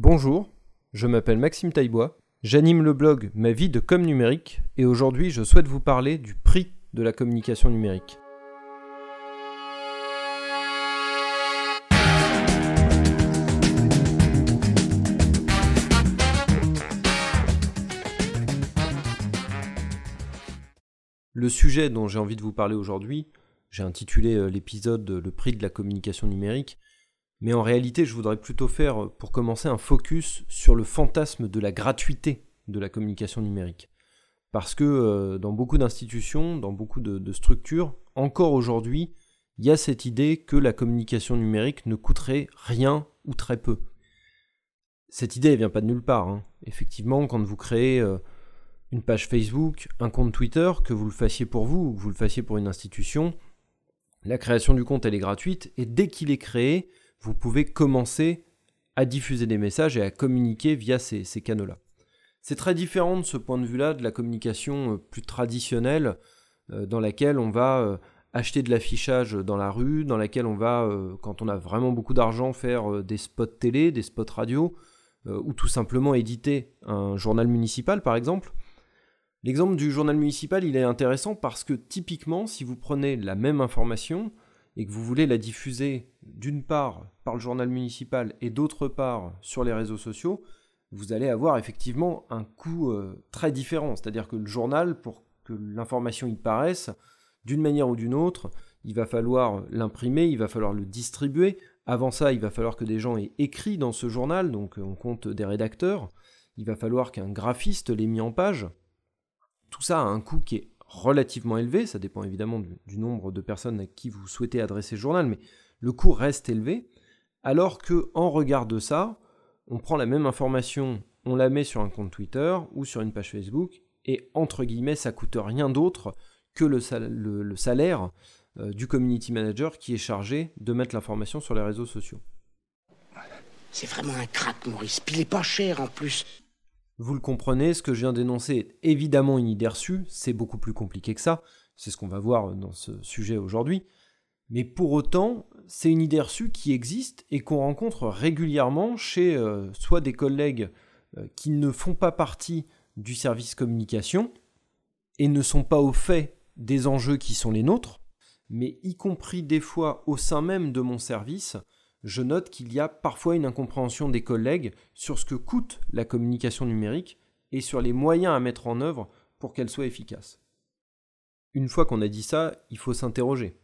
Bonjour, je m'appelle Maxime Taillebois, j'anime le blog Ma vie de com numérique et aujourd'hui je souhaite vous parler du prix de la communication numérique. Le sujet dont j'ai envie de vous parler aujourd'hui, j'ai intitulé euh, l'épisode Le prix de la communication numérique, mais en réalité je voudrais plutôt faire, euh, pour commencer, un focus sur le fantasme de la gratuité de la communication numérique. Parce que euh, dans beaucoup d'institutions, dans beaucoup de, structures, encore aujourd'hui, il y a cette idée que la communication numérique ne coûterait rien ou très peu. Cette idée, elle vient pas de nulle part. Hein. Effectivement, quand vous créez une page Facebook, un compte Twitter, que vous le fassiez pour vous ou que vous le fassiez pour une institution, la création du compte elle est gratuite et dès qu'il est créé, vous pouvez commencer à diffuser des messages et à communiquer via ces, canaux-là. C'est très différent de ce point de vue-là de la communication euh, plus traditionnelle euh, dans laquelle on va euh, acheter de l'affichage dans la rue, dans laquelle on va, quand on a vraiment beaucoup d'argent, faire des spots télé, des spots radio, ou tout simplement éditer un journal municipal par exemple. L'exemple du journal municipal, il est intéressant parce que typiquement, si vous prenez la même information et que vous voulez la diffuser d'une part par le journal municipal et d'autre part sur les réseaux sociaux, vous allez avoir effectivement un coût euh, très différent. C'est-à-dire que le journal, pour que l'information y paraisse, d'une manière ou d'une autre, il va falloir l'imprimer, il va falloir le distribuer. Avant ça, il va falloir que des gens aient écrit dans ce journal, donc on compte des rédacteurs. Il va falloir qu'un graphiste l'ait mis en page. Tout ça a un coût qui est relativement élevé, ça dépend évidemment du, nombre de personnes à qui vous souhaitez adresser le journal, mais le coût reste élevé, alors que en regard de ça, on prend la même information, on la met sur un compte Twitter ou sur une page Facebook, et entre guillemets, ça coûte rien d'autre que le, salaire euh, du community manager qui est chargé de mettre l'information sur les réseaux sociaux. C'est vraiment un crack, Maurice. Puis il est pas cher en plus. Vous le comprenez, ce que je viens d'énoncer est évidemment une idée reçue, c'est beaucoup plus compliqué que ça, c'est ce qu'on va voir dans ce sujet aujourd'hui, mais pour autant, c'est une idée reçue qui existe et qu'on rencontre régulièrement chez euh, soit des collègues euh, qui ne font pas partie du service communication et ne sont pas au fait des enjeux qui sont les nôtres, mais y compris des fois au sein même de mon service, je note qu'il y a parfois une incompréhension des collègues sur ce que coûte la communication numérique et sur les moyens à mettre en œuvre pour qu'elle soit efficace. Une fois qu'on a dit ça, il faut s'interroger.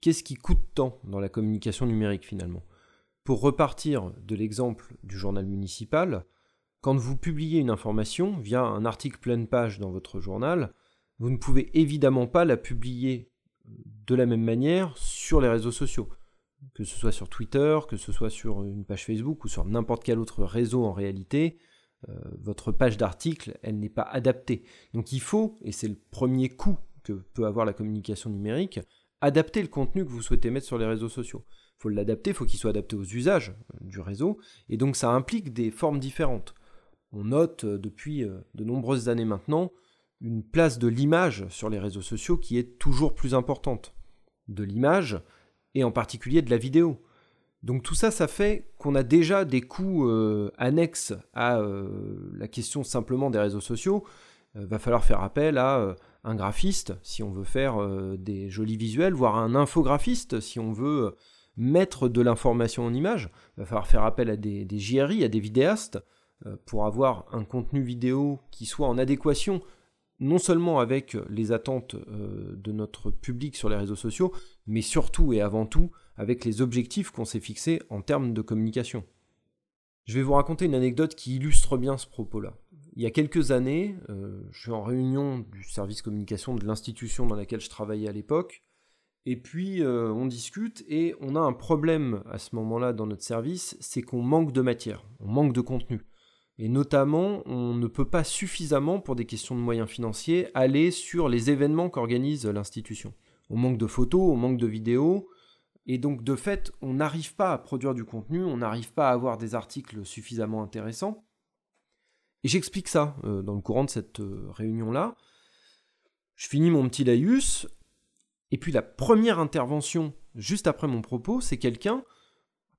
Qu'est-ce qui coûte tant dans la communication numérique finalement? Pour repartir de l'exemple du journal municipal, quand vous publiez une information via un article pleine page dans votre journal, vous ne pouvez évidemment pas la publier de la même manière sur les réseaux sociaux que ce soit sur Twitter, que ce soit sur une page Facebook ou sur n'importe quel autre réseau en réalité, euh, votre page d'article, elle n'est pas adaptée. Donc il faut, et c'est le premier coût que peut avoir la communication numérique, adapter le contenu que vous souhaitez mettre sur les réseaux sociaux. Il faut l'adapter, il faut qu'il soit adapté aux usages euh, du réseau, et donc ça implique des formes différentes. On note euh, depuis de nombreuses années maintenant une place de l'image sur les réseaux sociaux qui est toujours plus importante. De l'image, et en particulier de la vidéo. Donc tout ça, ça fait qu'on a déjà des coûts euh, annexes à euh, la question simplement des réseaux sociaux. Euh, va falloir faire appel à un graphiste si on veut faire des jolis visuels, voire un infographiste si on veut mettre de l'information en image. Va falloir faire appel à des, JRI, à des vidéastes, pour avoir un contenu vidéo qui soit en adéquation non seulement avec les attentes euh, de notre public sur les réseaux sociaux, mais surtout et avant tout avec les objectifs qu'on s'est fixés en termes de communication. Je vais vous raconter une anecdote qui illustre bien ce propos-là. Il y a quelques années, euh, je suis en réunion du service communication de l'institution dans laquelle je travaillais à l'époque, et puis euh, on discute et on a un problème à ce moment-là dans notre service, c'est qu'on manque de matière, on manque de contenu. Et notamment, on ne peut pas suffisamment, pour des questions de moyens financiers, aller sur les événements qu'organise l'institution. On manque de photos, on manque de vidéos, et donc de fait, on n'arrive pas à produire du contenu, on n'arrive pas à avoir des articles suffisamment intéressants. Et j'explique ça euh, dans le courant de cette euh, réunion-là. Je finis mon petit laïus, et puis la première intervention, juste après mon propos, c'est quelqu'un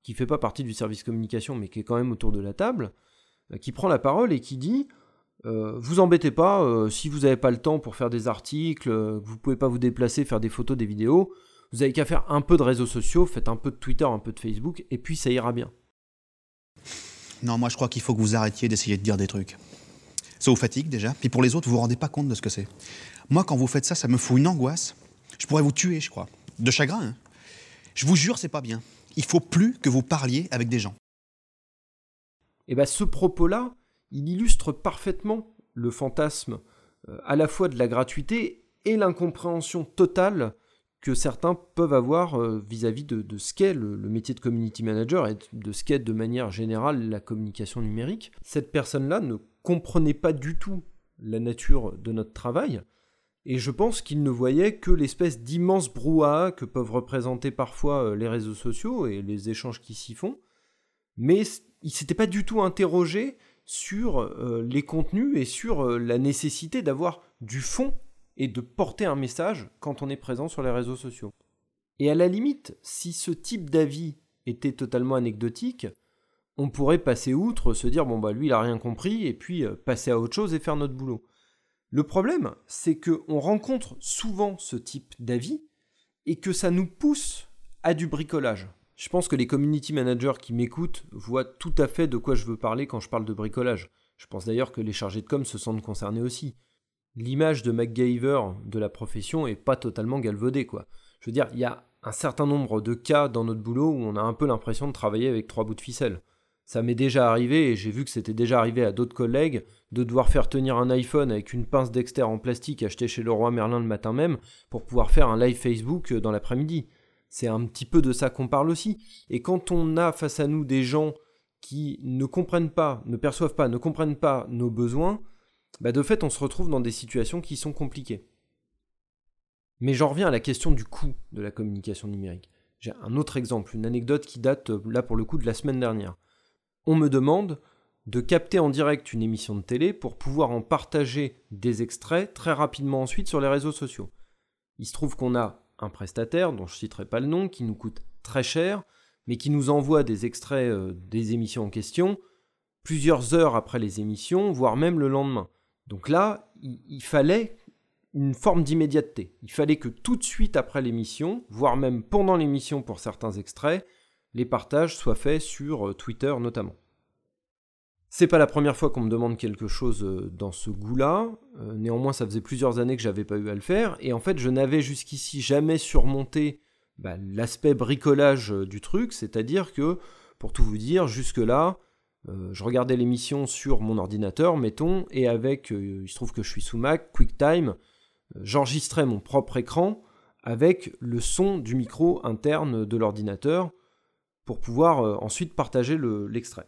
qui fait pas partie du service communication, mais qui est quand même autour de la table, euh, qui prend la parole et qui dit euh, Vous embêtez pas, euh, si vous n'avez pas le temps pour faire des articles, vous pouvez pas vous déplacer, faire des photos, des vidéos, vous avez qu'à faire un peu de réseaux sociaux, faites un peu de Twitter, un peu de Facebook, et puis ça ira bien. Non, moi je crois qu'il faut que vous arrêtiez d'essayer de dire des trucs. Ça vous fatigue déjà, puis pour les autres, vous vous rendez pas compte de ce que c'est. Moi, quand vous faites ça, ça me fout une angoisse. Je pourrais vous tuer, je crois. De chagrin, hein. Je vous jure, c'est pas bien. Il faut plus que vous parliez avec des gens. Et eh bien, ce propos-là, il illustre parfaitement le fantasme euh, à la fois de la gratuité et l'incompréhension totale que certains peuvent avoir euh, vis-à-vis de, ce qu'est le, métier de community manager et de ce qu'est de manière générale la communication numérique. Cette personne-là ne comprenait pas du tout la nature de notre travail, et je pense qu'il ne voyait que l'espèce d'immense brouhaha que peuvent représenter parfois euh, les réseaux sociaux et les échanges qui s'y font, mais il s'était pas du tout interrogé sur euh, les contenus et sur euh, la nécessité d'avoir du fond et de porter un message quand on est présent sur les réseaux sociaux. Et à la limite, si ce type d'avis était totalement anecdotique, on pourrait passer outre, se dire bon bah lui il a rien compris et puis passer à autre chose et faire notre boulot. Le problème, c'est qu'on rencontre souvent ce type d'avis et que ça nous pousse à du bricolage. Je pense que les community managers qui m'écoutent voient tout à fait de quoi je veux parler quand je parle de bricolage. Je pense d'ailleurs que les chargés de com se sentent concernés aussi. L'image de MacGyver de la profession est pas totalement galvaudée, quoi. Je veux dire, il y a un certain nombre de cas dans notre boulot où on a un peu l'impression de travailler avec trois bouts de ficelle. Ça m'est déjà arrivé, et j'ai vu que c'était déjà arrivé à d'autres collègues, de devoir faire tenir un iPhone avec une pince Dexter en plastique achetée chez le roi Merlin le matin même pour pouvoir faire un live Facebook dans l'après-midi. C'est un petit peu de ça qu'on parle aussi. Et quand on a face à nous des gens qui ne comprennent pas, ne perçoivent pas, ne comprennent pas nos besoins, bah de fait on se retrouve dans des situations qui sont compliquées. Mais j'en reviens à la question du coût de la communication numérique. J'ai un autre exemple, une anecdote qui date là pour le coup de la semaine dernière on me demande de capter en direct une émission de télé pour pouvoir en partager des extraits très rapidement ensuite sur les réseaux sociaux. Il se trouve qu'on a un prestataire, dont je ne citerai pas le nom, qui nous coûte très cher, mais qui nous envoie des extraits euh, des émissions en question plusieurs heures après les émissions, voire même le lendemain. Donc là, il fallait une forme d'immédiateté. Il fallait que tout de suite après l'émission, voire même pendant l'émission pour certains extraits, les partages soient faits sur euh, Twitter notamment. C'est pas la première fois qu'on me demande quelque chose euh, dans ce goût-là. Euh, néanmoins, ça faisait plusieurs années que j'avais pas eu à le faire. Et en fait, je n'avais jusqu'ici jamais surmonté bah, l'aspect bricolage du truc. C'est-à-dire que, pour tout vous dire, jusque-là, je regardais l'émission sur mon ordinateur, mettons, et avec, il se trouve que je suis sous Mac, QuickTime, j'enregistrais mon propre écran avec le son du micro interne de l'ordinateur pour pouvoir euh, ensuite partager l'extrait.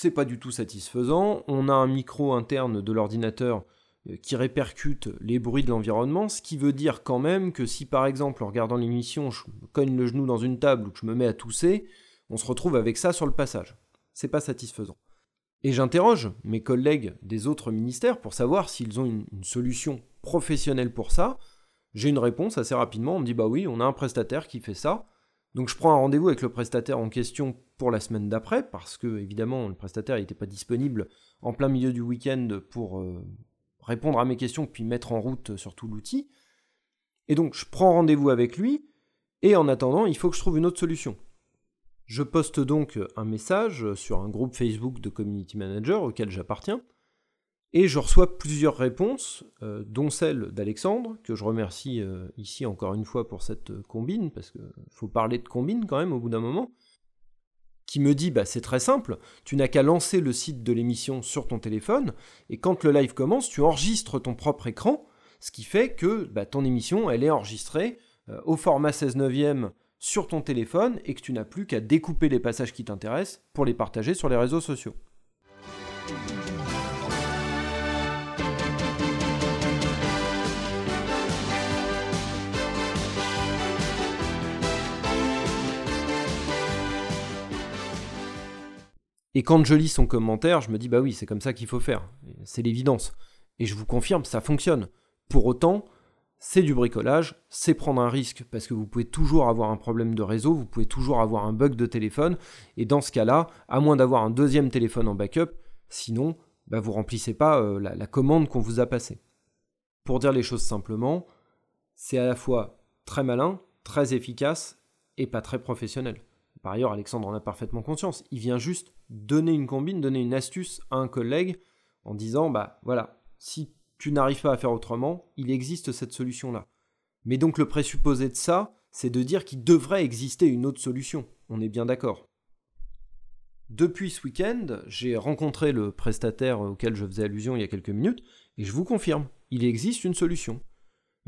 C'est pas du tout satisfaisant. On a un micro interne de l'ordinateur euh, qui répercute les bruits de l'environnement, ce qui veut dire quand même que si par exemple en regardant l'émission je cogne le genou dans une table ou que je me mets à tousser, on se retrouve avec ça sur le passage. C'est pas satisfaisant. Et j'interroge mes collègues des autres ministères pour savoir s'ils ont une, une, solution professionnelle pour ça. J'ai une réponse assez rapidement, on me dit bah oui, on a un prestataire qui fait ça. Donc je prends un rendez-vous avec le prestataire en question pour la semaine d'après, parce que évidemment le prestataire n'était pas disponible en plein milieu du week-end pour euh, répondre à mes questions puis mettre en route surtout l'outil. Et donc je prends rendez-vous avec lui, et en attendant il faut que je trouve une autre solution. Je poste donc un message sur un groupe Facebook de Community Manager auquel j'appartiens, et je reçois plusieurs réponses, euh, dont celle d'Alexandre, que je remercie euh, ici encore une fois pour cette euh, combine, parce qu'il faut parler de combine quand même au bout d'un moment, qui me dit bah, c'est très simple, tu n'as qu'à lancer le site de l'émission sur ton téléphone, et quand le live commence, tu enregistres ton propre écran, ce qui fait que bah, ton émission, elle est enregistrée au format 16 neuvième sur ton téléphone, et que tu n'as plus qu'à découper les passages qui t'intéressent pour les partager sur les réseaux sociaux. Et quand je lis son commentaire, je me dis bah oui, c'est comme ça qu'il faut faire. C'est l'évidence. Et je vous confirme, ça fonctionne. Pour autant, c'est du bricolage, c'est prendre un risque parce que vous pouvez toujours avoir un problème de réseau, vous pouvez toujours avoir un bug de téléphone, et dans ce cas-là, à moins d'avoir un deuxième téléphone en backup, sinon, bah, vous remplissez pas euh, la, la commande qu'on vous a passée. Pour dire les choses simplement, c'est à la fois très malin, très efficace et pas très professionnel. Par ailleurs, Alexandre en a parfaitement conscience. Il vient juste donner une combine, donner une astuce à un collègue en disant bah voilà, si tu n'arrives pas à faire autrement, il existe cette solution-là. Mais donc le présupposé de ça, c'est de dire qu'il devrait exister une autre solution. On est bien d'accord. Depuis ce week-end, j'ai rencontré le prestataire auquel je faisais allusion il y a quelques minutes, et je vous confirme, il existe une solution.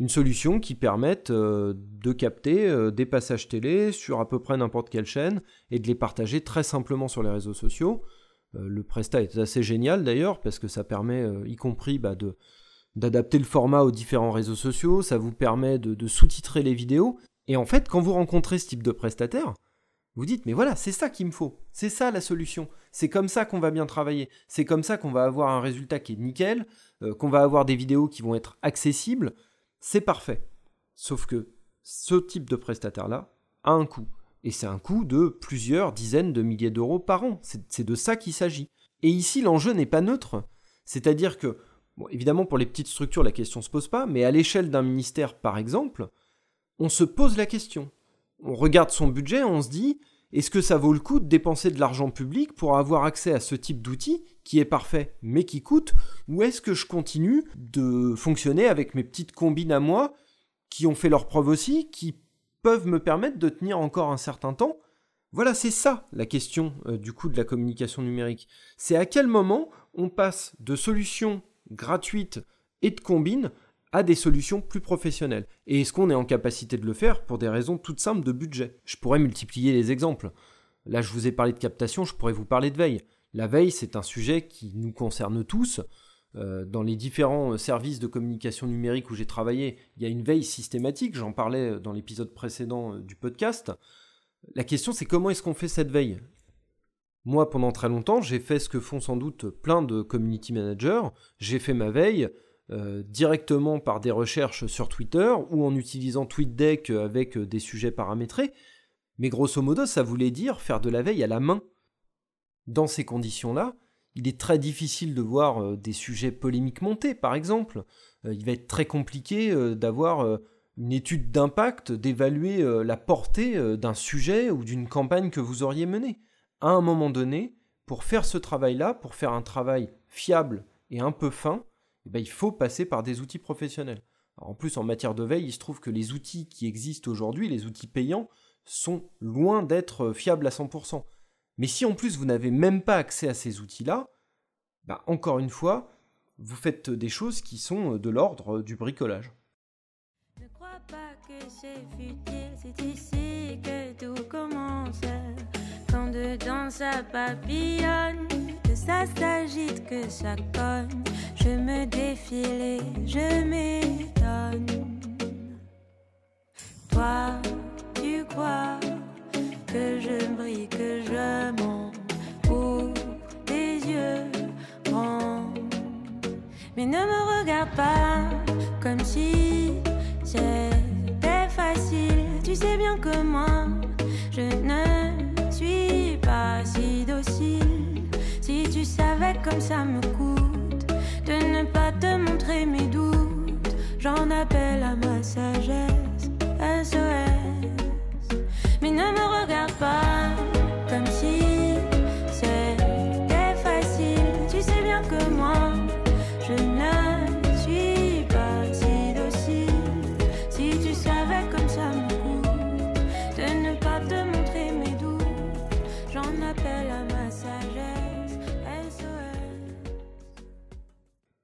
Une solution qui permette euh, de capter euh, des passages télé sur à peu près n'importe quelle chaîne et de les partager très simplement sur les réseaux sociaux. Euh, le Presta est assez génial d'ailleurs parce que ça permet, y compris, bah, de, d'adapter le format aux différents réseaux sociaux, ça vous permet de, sous-titrer les vidéos. Et en fait, quand vous rencontrez ce type de prestataire, vous dites, mais voilà, c'est ça qu'il me faut, c'est ça la solution, c'est comme ça qu'on va bien travailler, c'est comme ça qu'on va avoir un résultat qui est nickel, qu'on va avoir des vidéos qui vont être accessibles, c'est parfait. Sauf que ce type de prestataire-là a un coût, et c'est un coût de plusieurs dizaines de milliers d'euros par an, c'est de ça qu'il s'agit. Et ici, l'enjeu n'est pas neutre, c'est-à-dire que évidemment, pour les petites structures, la question ne se pose pas, mais à l'échelle d'un ministère, par exemple, on se pose la question. On regarde son budget, on se dit, est-ce que ça vaut le coup de dépenser de l'argent public pour avoir accès à ce type d'outil qui est parfait mais qui coûte? Ou est-ce que je continue de fonctionner avec mes petites combines à moi qui ont fait leur preuve aussi, qui peuvent me permettre de tenir encore un certain temps? Voilà, c'est ça la question euh, du coût de la communication numérique. C'est à quel moment on passe de solutions gratuite et de combine à des solutions plus professionnelles. Et est-ce qu'on est en capacité de le faire pour des raisons toutes simples de budget? Je pourrais multiplier les exemples. Là, je vous ai parlé de captation, je pourrais vous parler de veille. La veille, c'est un sujet qui nous concerne tous. Euh, dans les différents services de communication numérique où j'ai travaillé, il y a une veille systématique, j'en parlais dans l'épisode précédent euh, du podcast. La question c'est comment est-ce qu'on fait cette veille? Moi, pendant très longtemps, j'ai fait ce que font sans doute plein de community managers. J'ai fait ma veille euh, directement par des recherches sur Twitter ou en utilisant TweetDeck avec des sujets paramétrés. Mais grosso modo, ça voulait dire faire de la veille à la main. Dans ces conditions-là, il est très difficile de voir euh, des sujets polémiques monter, par exemple. Euh, il va être très compliqué d'avoir une étude d'impact, d'évaluer la portée d'un sujet ou d'une campagne que vous auriez menée à un moment donné, pour faire ce travail-là, pour faire un travail fiable et un peu fin, eh ben, il faut passer par des outils professionnels. en plus, en matière de veille, il se trouve que les outils qui existent aujourd'hui, les outils payants, sont loin d'être fiables à 100%. Mais si en plus vous n'avez même pas accès à ces outils-là, bah, encore une fois, vous faites des choses qui sont de l'ordre du bricolage. Ne crois pas que c'est futile, c'est ici que tout commence. Quand dedans ça papillonne, ça s'agite, que ça cogne, je me défile je m'étonne.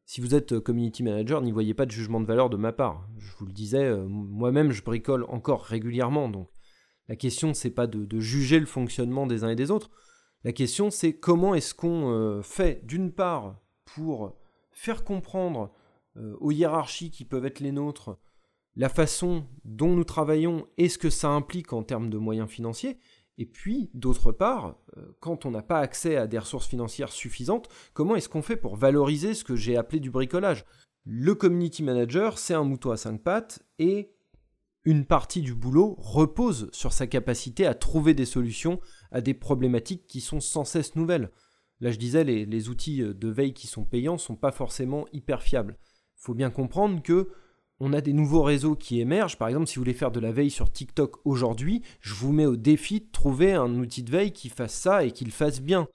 Si si vous êtes euh, community manager, n'y voyez pas de jugement de valeur de ma part. Je vous le disais, euh, moi-même, je bricole encore régulièrement. Donc, la question, c'est pas de, juger le fonctionnement des uns et des autres. La question, c'est comment est-ce qu'on euh, fait, d'une part, pour faire comprendre aux hiérarchies qui peuvent être les nôtres la façon dont nous travaillons et ce que ça implique en termes de moyens financiers, et puis, d'autre part, euh, quand on n'a pas accès à des ressources financières suffisantes, comment est-ce qu'on fait pour valoriser ce que j'ai appelé du bricolage? Le community manager, c'est un mouton à cinq pattes et une partie du boulot repose sur sa capacité à trouver des solutions à des problématiques qui sont sans cesse nouvelles. Là, je disais, les, outils de veille qui sont payants sont pas forcément hyper fiables. Il faut bien comprendre que on a des nouveaux réseaux qui émergent. Par exemple, si vous voulez faire de la veille sur TikTok aujourd'hui, je vous mets au défi de trouver un outil de veille qui fasse ça et qui le fasse bien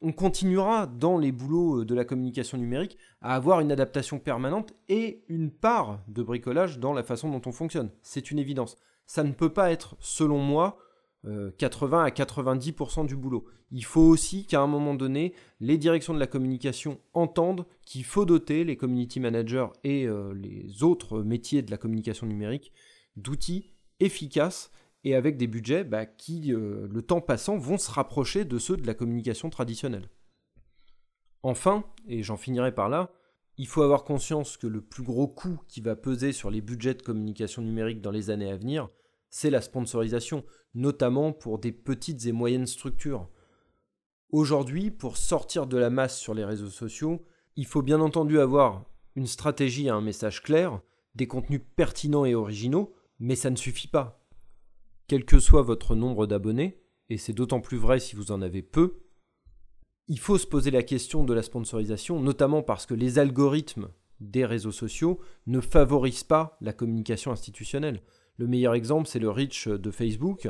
on continuera dans les boulots euh, de la communication numérique à avoir une adaptation permanente et une part de bricolage dans la façon dont on fonctionne. C'est une évidence. Ça ne peut pas être, selon moi, 80 euh, à 90% du boulot. Il faut aussi qu'à un moment donné, les directions de la communication entendent qu'il faut doter les community managers et euh, les autres métiers de la communication numérique d'outils efficaces et avec des budgets bah, qui, euh, le temps passant, vont se rapprocher de ceux de la communication traditionnelle. Enfin, et j'en finirai par là, il faut avoir conscience que le plus gros coût qui va peser sur les budgets de communication numérique dans les années à venir, c'est la sponsorisation, notamment pour des petites et moyennes structures. Aujourd'hui, pour sortir de la masse sur les réseaux sociaux, il faut bien entendu avoir une stratégie et un message clair, des contenus pertinents et originaux, mais ça ne suffit pas quel que soit votre nombre d'abonnés, et c'est d'autant plus vrai si vous en avez peu, il faut se poser la question de la sponsorisation, notamment parce que les algorithmes des réseaux sociaux ne favorisent pas la communication institutionnelle. Le meilleur exemple, c'est le reach de Facebook,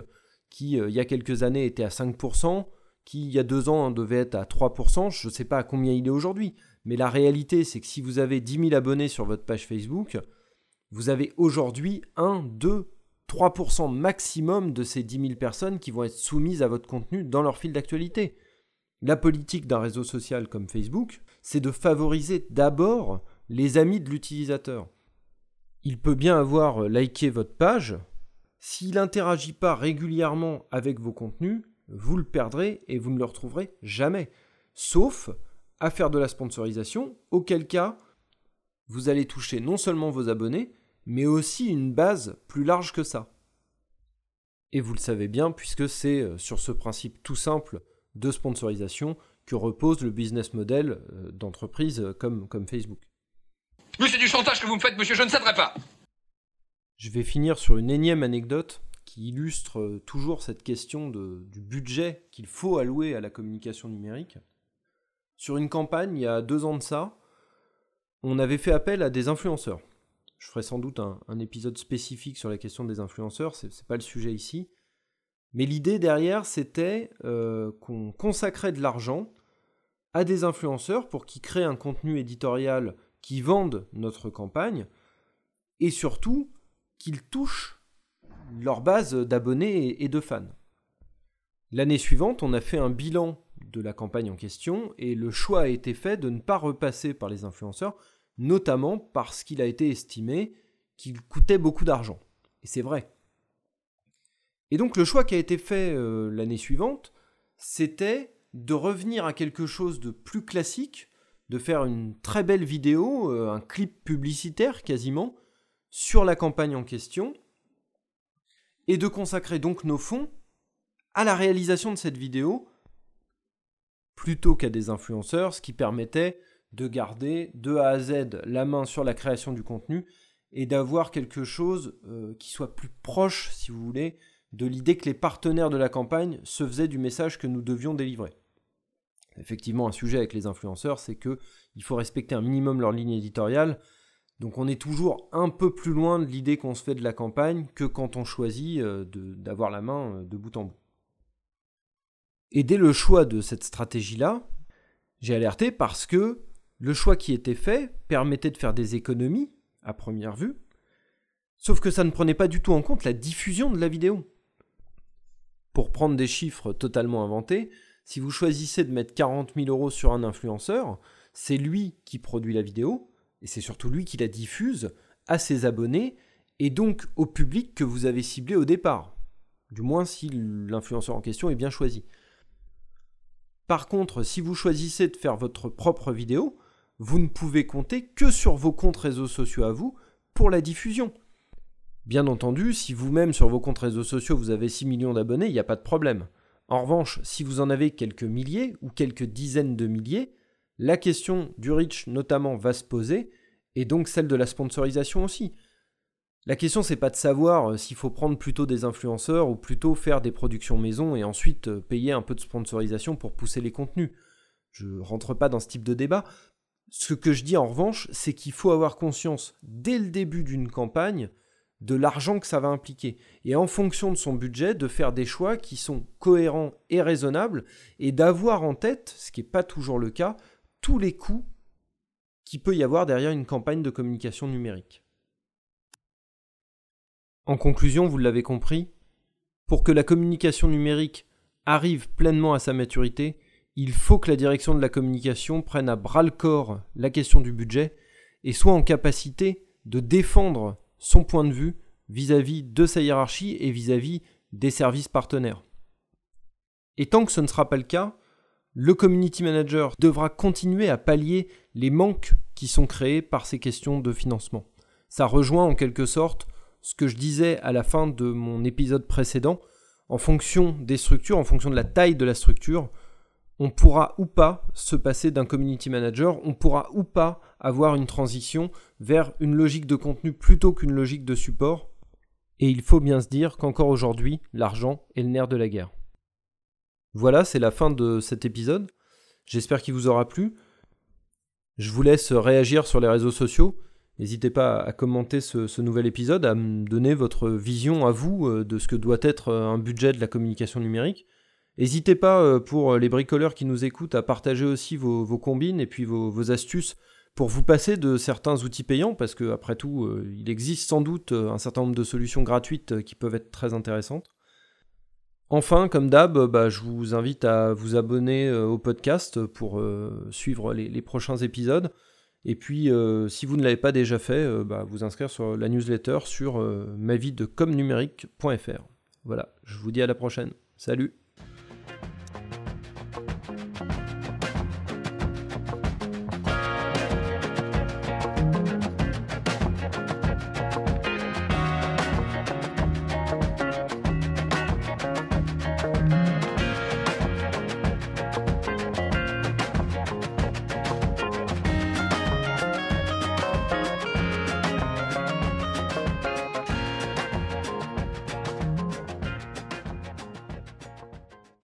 qui euh, il y a quelques années était à 5%, qui il y a deux ans devait être à 3%, je ne sais pas à combien il est aujourd'hui, mais la réalité c'est que si vous avez 10 000 abonnés sur votre page Facebook, vous avez aujourd'hui 1, 2, 3% maximum de ces 10 000 personnes qui vont être soumises à votre contenu dans leur fil d'actualité. La politique d'un réseau social comme Facebook, c'est de favoriser d'abord les amis de l'utilisateur. Il peut bien avoir liké votre page, s'il n'interagit pas régulièrement avec vos contenus, vous le perdrez et vous ne le retrouverez jamais. Sauf à faire de la sponsorisation, auquel cas vous allez toucher non seulement vos abonnés, mais aussi une base plus large que ça. Et vous le savez bien, puisque c'est euh, sur ce principe tout simple de sponsorisation que repose le business model euh, d'entreprise euh, comme, comme Facebook. Monsieur du chantage que vous me faites, monsieur, je ne céderai pas Je vais finir sur une énième anecdote qui illustre toujours cette question du budget qu'il faut allouer à la communication numérique. Sur une campagne, il y a deux ans de ça, on avait fait appel à des influenceurs je ferai sans doute un, épisode spécifique sur la question des influenceurs, c'est, n'est pas le sujet ici. Mais l'idée derrière, c'était euh, qu'on consacrait de l'argent à des influenceurs pour qu'ils créent un contenu éditorial qui vende notre campagne et surtout qu'ils touchent leur base d'abonnés et de fans. L'année suivante, on a fait un bilan de la campagne en question et le choix a été fait de ne pas repasser par les influenceurs notamment parce qu'il a été estimé qu'il coûtait beaucoup d'argent. Et c'est vrai. Et donc le choix qui a été fait euh, l'année suivante, c'était de revenir à quelque chose de plus classique, de faire une très belle vidéo, euh, un clip publicitaire quasiment, sur la campagne en question, et de consacrer donc nos fonds à la réalisation de cette vidéo, plutôt qu'à des influenceurs, ce qui permettait de garder de A à Z la main sur la création du contenu et d'avoir quelque chose euh, qui soit plus proche, si vous voulez, de l'idée que les partenaires de la campagne se faisaient du message que nous devions délivrer. Effectivement, un sujet avec les influenceurs, c'est que il faut respecter un minimum leur ligne éditoriale. Donc on est toujours un peu plus loin de l'idée qu'on se fait de la campagne que quand on choisit euh, d'avoir la main euh, de bout en bout. Et dès le choix de cette stratégie-là, j'ai alerté parce que le choix qui était fait permettait de faire des économies, à première vue, sauf que ça ne prenait pas du tout en compte la diffusion de la vidéo. Pour prendre des chiffres totalement inventés, si vous choisissez de mettre 40 000 euros sur un influenceur, c'est lui qui produit la vidéo, et c'est surtout lui qui la diffuse à ses abonnés, et donc au public que vous avez ciblé au départ. Du moins si l'influenceur en question est bien choisi. Par contre, si vous choisissez de faire votre propre vidéo, vous ne pouvez compter que sur vos comptes réseaux sociaux à vous pour la diffusion. Bien entendu, si vous-même sur vos comptes réseaux sociaux vous avez 6 millions d'abonnés, il n'y a pas de problème. En revanche, si vous en avez quelques milliers ou quelques dizaines de milliers, la question du reach notamment va se poser Et donc celle de la sponsorisation aussi. La question, c'est pas de savoir euh, s'il faut prendre plutôt des influenceurs ou plutôt faire des productions maison et ensuite euh, payer un peu de sponsorisation pour pousser les contenus. Je rentre pas dans ce type de débat. Ce que je dis en revanche, c'est qu'il faut avoir conscience dès le début d'une campagne de l'argent que ça va impliquer. Et en fonction de son budget, de faire des choix qui sont cohérents et raisonnables et d'avoir en tête, ce qui n'est pas toujours le cas, tous les coûts qu'il peut y avoir derrière une campagne de communication numérique. En conclusion, vous l'avez compris, pour que la communication numérique arrive pleinement à sa maturité, il faut que la direction de la communication prenne à bras le corps la question du budget et soit en capacité de défendre son point de vue vis-à-vis de sa hiérarchie et vis-à-vis des services partenaires. Et tant que ce ne sera pas le cas, le community manager devra continuer à pallier les manques qui sont créés par ces questions de financement. Ça rejoint en quelque sorte ce que je disais à la fin de mon épisode précédent. En fonction des structures, en fonction de la taille de la structure, on pourra ou pas se passer d'un community manager, on pourra ou pas avoir une transition vers une logique de contenu plutôt qu'une logique de support. Et il faut bien se dire qu'encore aujourd'hui, l'argent est le nerf de la guerre. Voilà, c'est la fin de cet épisode. J'espère qu'il vous aura plu. Je vous laisse réagir sur les réseaux sociaux. N'hésitez pas à commenter ce, nouvel épisode, à me donner votre vision à vous euh, de ce que doit être euh, un budget de la communication numérique. N'hésitez pas euh, pour les bricoleurs qui nous écoutent à partager aussi vos, combines et puis vos, astuces pour vous passer de certains outils payants, parce qu'après tout, il existe sans doute un certain nombre de solutions gratuites qui peuvent être très intéressantes. Enfin, comme d'hab, bah, je vous invite à vous abonner au podcast pour suivre les prochains épisodes. Et puis, euh, si vous ne l'avez pas déjà fait, euh, bah, vous inscrire sur la newsletter sur euh, mavidecomnumérique.fr. Voilà, je vous dis à la prochaine. Salut